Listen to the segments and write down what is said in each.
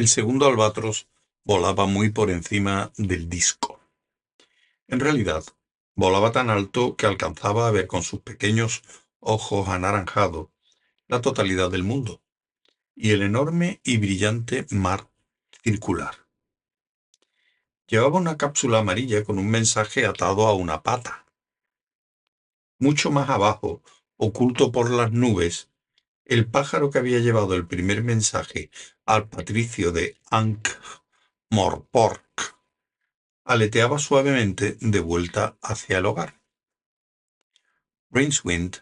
El segundo albatros volaba muy por encima del disco. En realidad, volaba tan alto que alcanzaba a ver con sus pequeños ojos anaranjados la totalidad del mundo y el enorme y brillante mar circular. Llevaba una cápsula amarilla con un mensaje atado a una pata. Mucho más abajo, oculto por las nubes, el pájaro que había llevado el primer mensaje al patricio de Ankh-Morpork aleteaba suavemente de vuelta hacia el hogar. Rincewind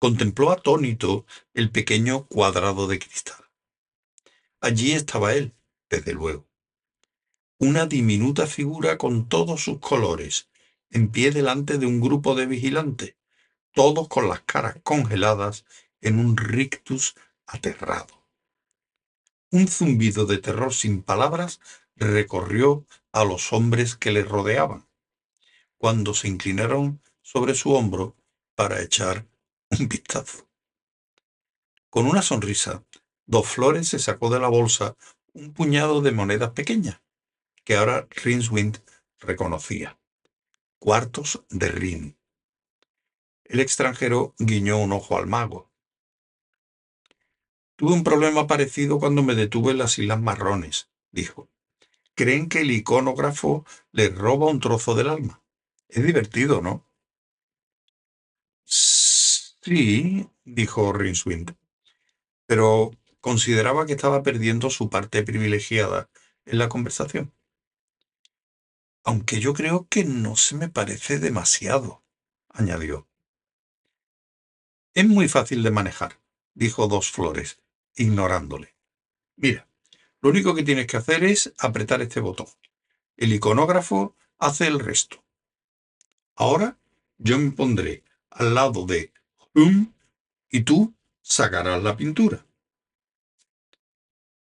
contempló atónito el pequeño cuadrado de cristal. Allí estaba él, desde luego. Una diminuta figura con todos sus colores, en pie delante de un grupo de vigilantes, todos con las caras congeladas en un rictus aterrado. Un zumbido de terror sin palabras recorrió a los hombres que le rodeaban, cuando se inclinaron sobre su hombro para echar un vistazo. Con una sonrisa, Dos Flores se sacó de la bolsa un puñado de monedas pequeñas, que ahora Rinswind reconocía. Cuartos de Rin. El extranjero guiñó un ojo al mago. Tuve un problema parecido cuando me detuve en las Islas Marrones, dijo. Creen que el iconógrafo les roba un trozo del alma. Es divertido, ¿no? Sí, dijo Rinswind, pero consideraba que estaba perdiendo su parte privilegiada en la conversación. Aunque yo creo que no se me parece demasiado, añadió. Es muy fácil de manejar, dijo Dos Flores, ignorándole. Mira, lo único que tienes que hacer es apretar este botón. El iconógrafo hace el resto. Ahora yo me pondré al lado de Hum y tú sacarás la pintura.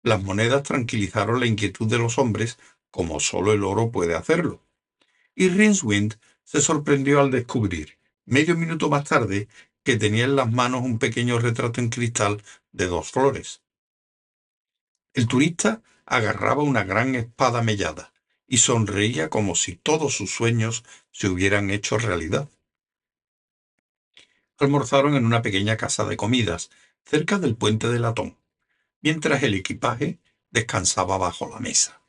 Las monedas tranquilizaron la inquietud de los hombres como solo el oro puede hacerlo. Y Rinswind se sorprendió al descubrir, medio minuto más tarde, que tenía en las manos un pequeño retrato en cristal de dos flores. El turista agarraba una gran espada mellada y sonreía como si todos sus sueños se hubieran hecho realidad. Almorzaron en una pequeña casa de comidas, cerca del puente de latón, mientras el equipaje descansaba bajo la mesa.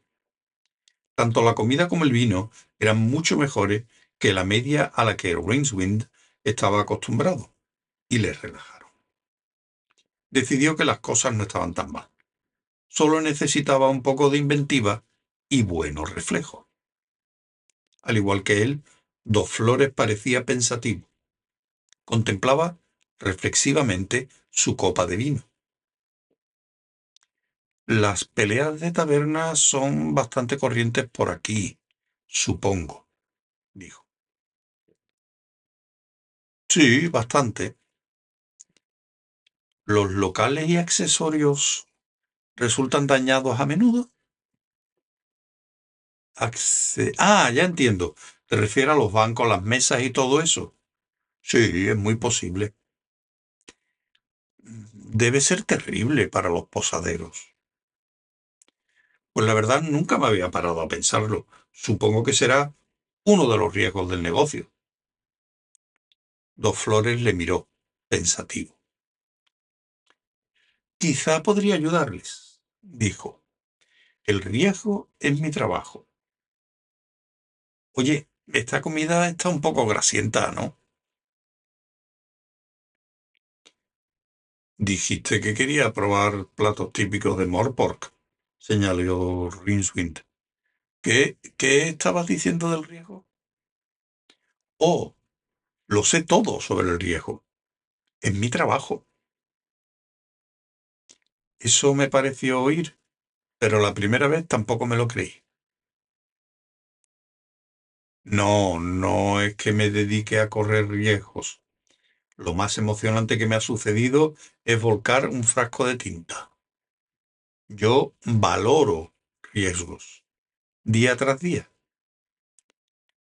Tanto la comida como el vino eran mucho mejores que la media a la que Rainswind estaba acostumbrado, y le relajaron. Decidió que las cosas no estaban tan mal solo necesitaba un poco de inventiva y buenos reflejos. Al igual que él, Dos Flores parecía pensativo. Contemplaba reflexivamente su copa de vino. Las peleas de taberna son bastante corrientes por aquí, supongo, dijo. Sí, bastante. Los locales y accesorios resultan dañados a menudo? ah, ya entiendo. ¿Te refieres a los bancos, las mesas y todo eso? Sí, es muy posible. Debe ser terrible para los posaderos. Pues la verdad nunca me había parado a pensarlo. Supongo que será uno de los riesgos del negocio. Dos Flores le miró, pensativo. Quizá podría ayudarles dijo. El riesgo es mi trabajo. Oye, esta comida está un poco grasienta, ¿no? Dijiste que quería probar platos típicos de Morpork, señaló Rinswind. ¿Qué, ¿Qué estabas diciendo del riesgo? Oh, lo sé todo sobre el riesgo. Es mi trabajo. Eso me pareció oír, pero la primera vez tampoco me lo creí. No, no es que me dedique a correr riesgos. Lo más emocionante que me ha sucedido es volcar un frasco de tinta. Yo valoro riesgos, día tras día.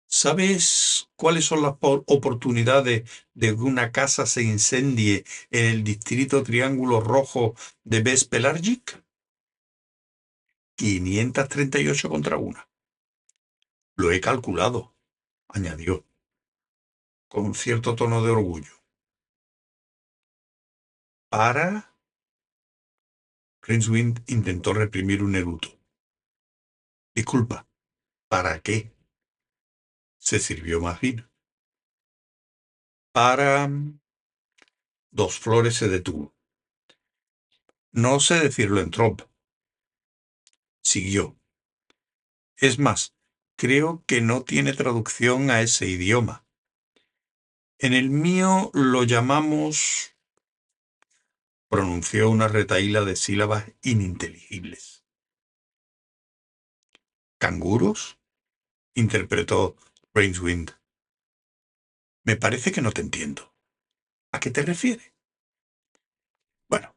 ¿Sabes cuáles son las oportunidades de que una casa se incendie en el distrito Triángulo Rojo de Bespelargic? 538 contra una. Lo he calculado, añadió, con cierto tono de orgullo. Para... Rincewind intentó reprimir un eruto. Disculpa, ¿para qué? Se sirvió más vino. Para... Dos flores se detuvo. No sé decirlo en Trump. Siguió. Es más, creo que no tiene traducción a ese idioma. En el mío lo llamamos... pronunció una retaíla de sílabas ininteligibles. ¿Canguros? interpretó Rainswind. Me parece que no te entiendo. ¿A qué te refieres? Bueno,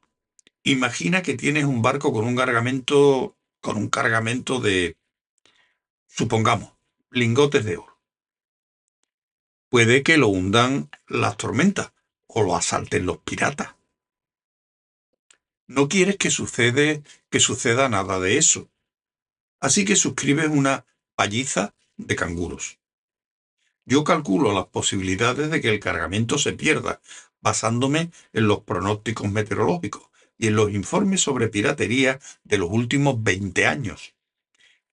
imagina que tienes un barco con un cargamento, con un cargamento de, supongamos, lingotes de oro. Puede que lo hundan las tormentas o lo asalten los piratas. No quieres que sucede, que suceda nada de eso. Así que suscribes una palliza de canguros. Yo calculo las posibilidades de que el cargamento se pierda, basándome en los pronósticos meteorológicos y en los informes sobre piratería de los últimos 20 años.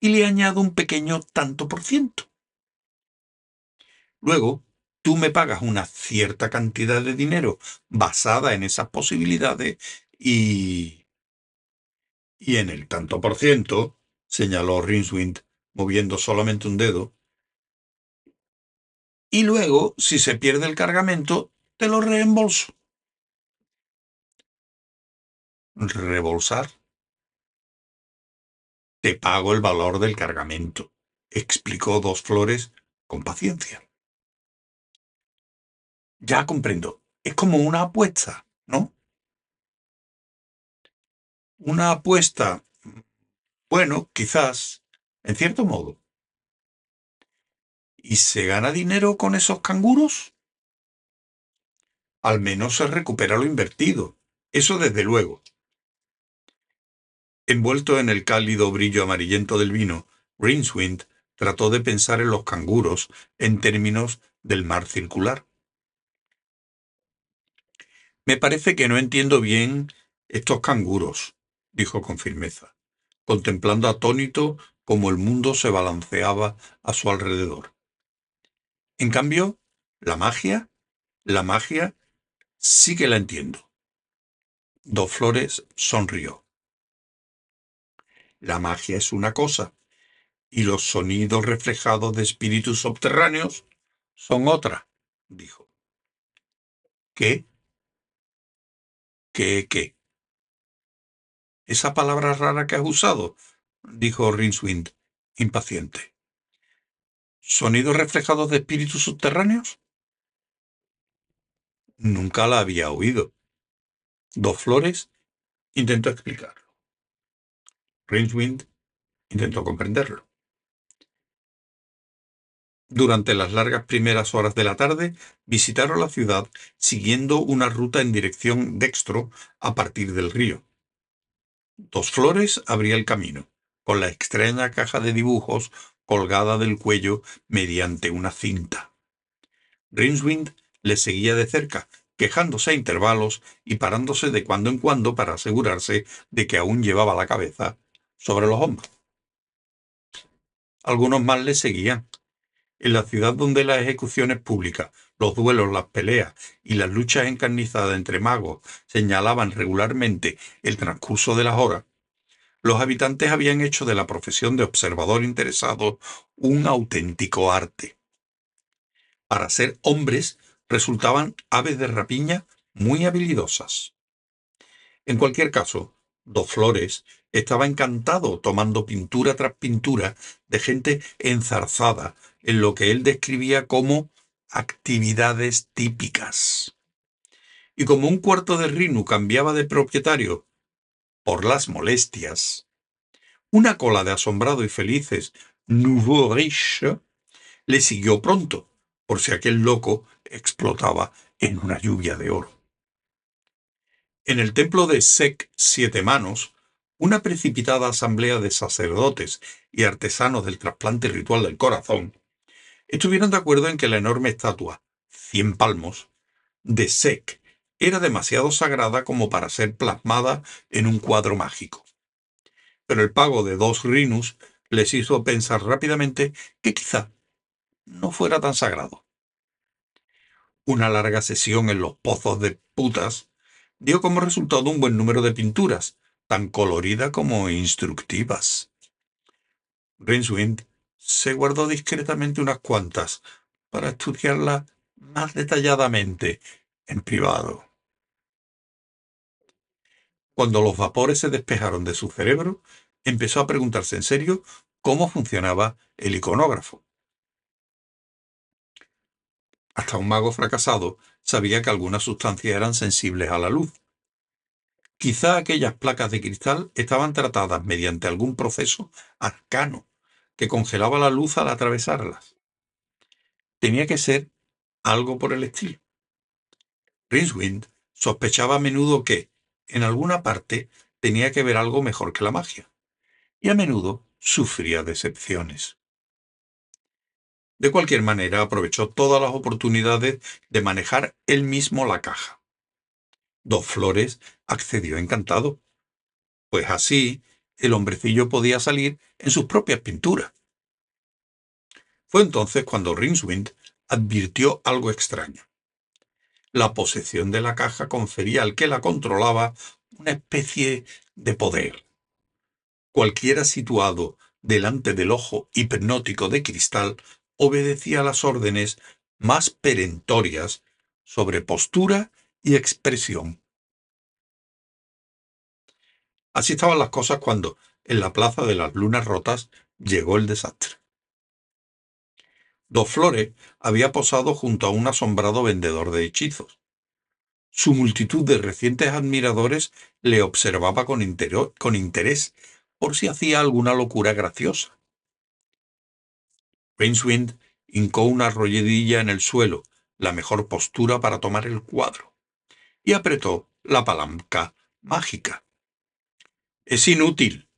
Y le añado un pequeño tanto por ciento. Luego, tú me pagas una cierta cantidad de dinero basada en esas posibilidades y... Y en el tanto por ciento, señaló Rinswind, moviendo solamente un dedo, y luego, si se pierde el cargamento, te lo reembolso. ¿Rebolsar? Te pago el valor del cargamento, explicó Dos Flores con paciencia. Ya comprendo. Es como una apuesta, ¿no? Una apuesta. Bueno, quizás, en cierto modo. ¿Y se gana dinero con esos canguros? Al menos se recupera lo invertido. Eso desde luego. Envuelto en el cálido brillo amarillento del vino, Rincewind trató de pensar en los canguros en términos del mar circular. Me parece que no entiendo bien estos canguros, dijo con firmeza, contemplando atónito cómo el mundo se balanceaba a su alrededor. En cambio, la magia, la magia sí que la entiendo. Dos Flores sonrió. La magia es una cosa, y los sonidos reflejados de espíritus subterráneos son otra, dijo. ¿Qué? ¿Qué qué? Esa palabra rara que has usado, dijo Rinswind, impaciente. ¿Sonidos reflejados de espíritus subterráneos? Nunca la había oído. Dos Flores intentó explicarlo. Rincewind intentó comprenderlo. Durante las largas primeras horas de la tarde visitaron la ciudad siguiendo una ruta en dirección dextro a partir del río. Dos Flores abría el camino, con la extraña caja de dibujos colgada del cuello mediante una cinta. Rincewind le seguía de cerca, quejándose a intervalos y parándose de cuando en cuando para asegurarse de que aún llevaba la cabeza sobre los hombros. Algunos más le seguían. En la ciudad donde las ejecuciones públicas, los duelos, las peleas y las luchas encarnizadas entre magos señalaban regularmente el transcurso de las horas, los habitantes habían hecho de la profesión de observador interesado un auténtico arte. Para ser hombres resultaban aves de rapiña muy habilidosas. En cualquier caso, Dos Flores estaba encantado tomando pintura tras pintura de gente enzarzada en lo que él describía como actividades típicas. Y como un cuarto de Rinu cambiaba de propietario por las molestias, una cola de asombrado y felices nouveau riche le siguió pronto, por si aquel loco explotaba en una lluvia de oro. En el templo de Sec Siete Manos, una precipitada asamblea de sacerdotes y artesanos del trasplante ritual del corazón estuvieron de acuerdo en que la enorme estatua, cien palmos, de Sek era demasiado sagrada como para ser plasmada en un cuadro mágico. Pero el pago de dos rinus les hizo pensar rápidamente que quizá no fuera tan sagrado. Una larga sesión en los pozos de putas dio como resultado un buen número de pinturas, tan coloridas como instructivas. Rincewind se guardó discretamente unas cuantas para estudiarlas más detalladamente en privado. Cuando los vapores se despejaron de su cerebro, empezó a preguntarse en serio cómo funcionaba el iconógrafo. Hasta un mago fracasado sabía que algunas sustancias eran sensibles a la luz. Quizá aquellas placas de cristal estaban tratadas mediante algún proceso arcano que congelaba la luz al atravesarlas. Tenía que ser algo por el estilo. Rincewind sospechaba a menudo que, en alguna parte, tenía que ver algo mejor que la magia, y a menudo sufría decepciones. De cualquier manera, aprovechó todas las oportunidades de manejar él mismo la caja. Dos Flores accedió encantado, pues así el hombrecillo podía salir en sus propias pinturas. Fue entonces cuando Rinswind advirtió algo extraño. La posesión de la caja confería al que la controlaba una especie de poder. Cualquiera situado delante del ojo hipnótico de cristal obedecía las órdenes más perentorias sobre postura y expresión. Así estaban las cosas cuando, en la plaza de las lunas rotas, llegó el desastre. Dos Flores había posado junto a un asombrado vendedor de hechizos. Su multitud de recientes admiradores le observaba con, interés por si hacía alguna locura graciosa. Rincewind hincó una rodilla en el suelo, la mejor postura para tomar el cuadro, y apretó la palanca mágica. Es inútil.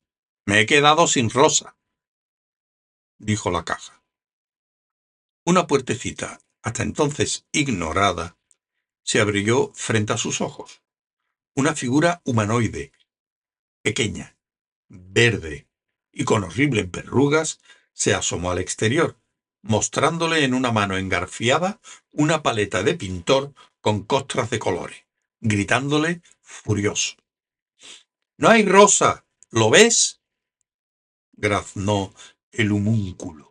Me he quedado sin rosa, dijo la caja. Una puertecita, hasta entonces ignorada, se abrió frente a sus ojos. Una figura humanoide, pequeña, verde y con horribles verrugas, se asomó al exterior, mostrándole en una mano engarfiada una paleta de pintor con costras de colores, gritándole furioso. No hay rosa. ¿Lo ves? graznó el humúnculo.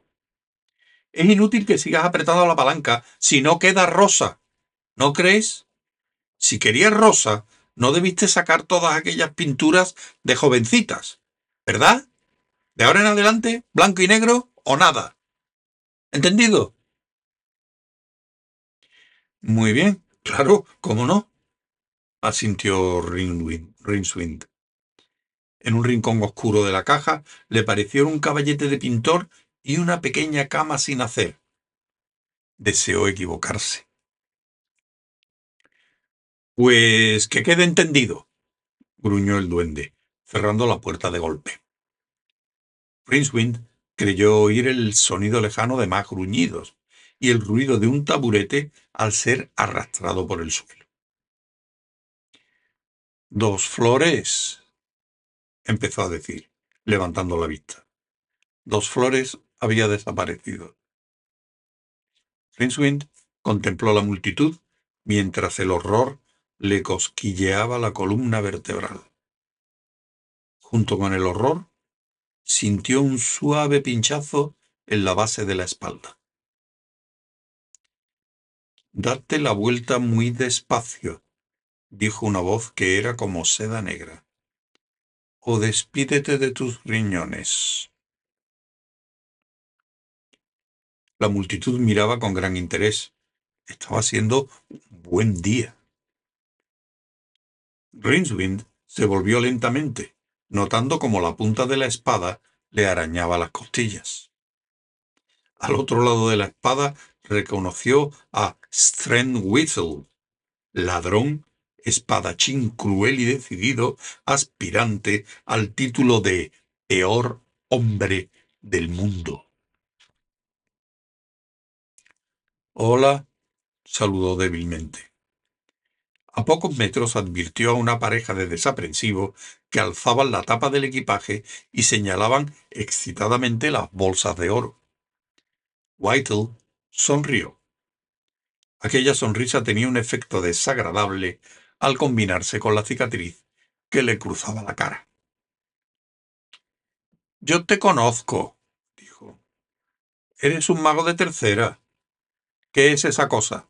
Es inútil que sigas apretando la palanca si no queda rosa. ¿No crees? Si querías rosa, no debiste sacar todas aquellas pinturas de jovencitas, ¿verdad? De ahora en adelante, blanco y negro o nada. ¿Entendido? Muy bien, claro, ¿cómo no? asintió Rinswind. En un rincón oscuro de la caja le parecieron un caballete de pintor y una pequeña cama sin hacer. Deseó equivocarse. Pues que quede entendido, gruñó el duende, cerrando la puerta de golpe. Rincewind creyó oír el sonido lejano de más gruñidos y el ruido de un taburete al ser arrastrado por el suelo. Dos flores, empezó a decir, levantando la vista. Dos flores había desaparecido. Rincewind contempló la multitud mientras el horror le cosquilleaba la columna vertebral. Junto con el horror, sintió un suave pinchazo en la base de la espalda. Date la vuelta muy despacio, dijo una voz que era como seda negra. O despídete de tus riñones. La multitud miraba con gran interés. Estaba siendo un buen día. Rinswind se volvió lentamente notando como la punta de la espada le arañaba las costillas. Al otro lado de la espada reconoció a Whistle, ladrón espadachín cruel y decidido, aspirante al título de peor hombre del mundo. Hola, saludó débilmente. A pocos metros advirtió a una pareja de desaprensivos que alzaban la tapa del equipaje y señalaban excitadamente las bolsas de oro. Whittle sonrió. Aquella sonrisa tenía un efecto desagradable al combinarse con la cicatriz que le cruzaba la cara. Yo te conozco, dijo. Eres un mago de tercera. ¿Qué es esa cosa?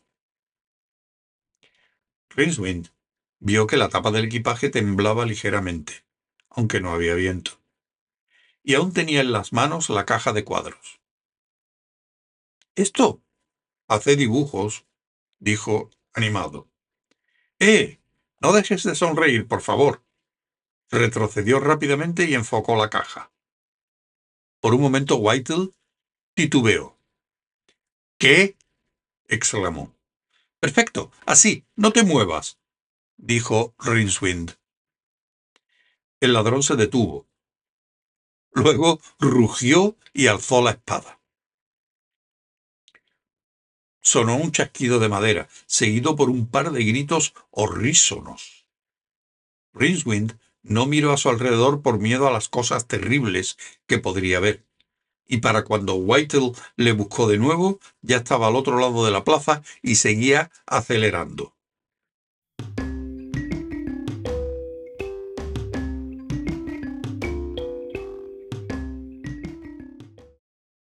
Rincewind vio que la tapa del equipaje temblaba ligeramente, aunque no había viento, y aún tenía en las manos la caja de cuadros. Esto hace dibujos, dijo animado. ¡Eh! No dejes de sonreír, por favor. Retrocedió rápidamente y enfocó la caja. Por un momento Whittle titubeó. ¿Qué? Exclamó. Perfecto, así, no te muevas, dijo Rincewind. El ladrón se detuvo. Luego rugió y alzó la espada. Sonó un chasquido de madera, seguido por un par de gritos horrísonos. Rincewind no miró a su alrededor por miedo a las cosas terribles que podría ver y para cuando Whittle le buscó de nuevo, ya estaba al otro lado de la plaza y seguía acelerando.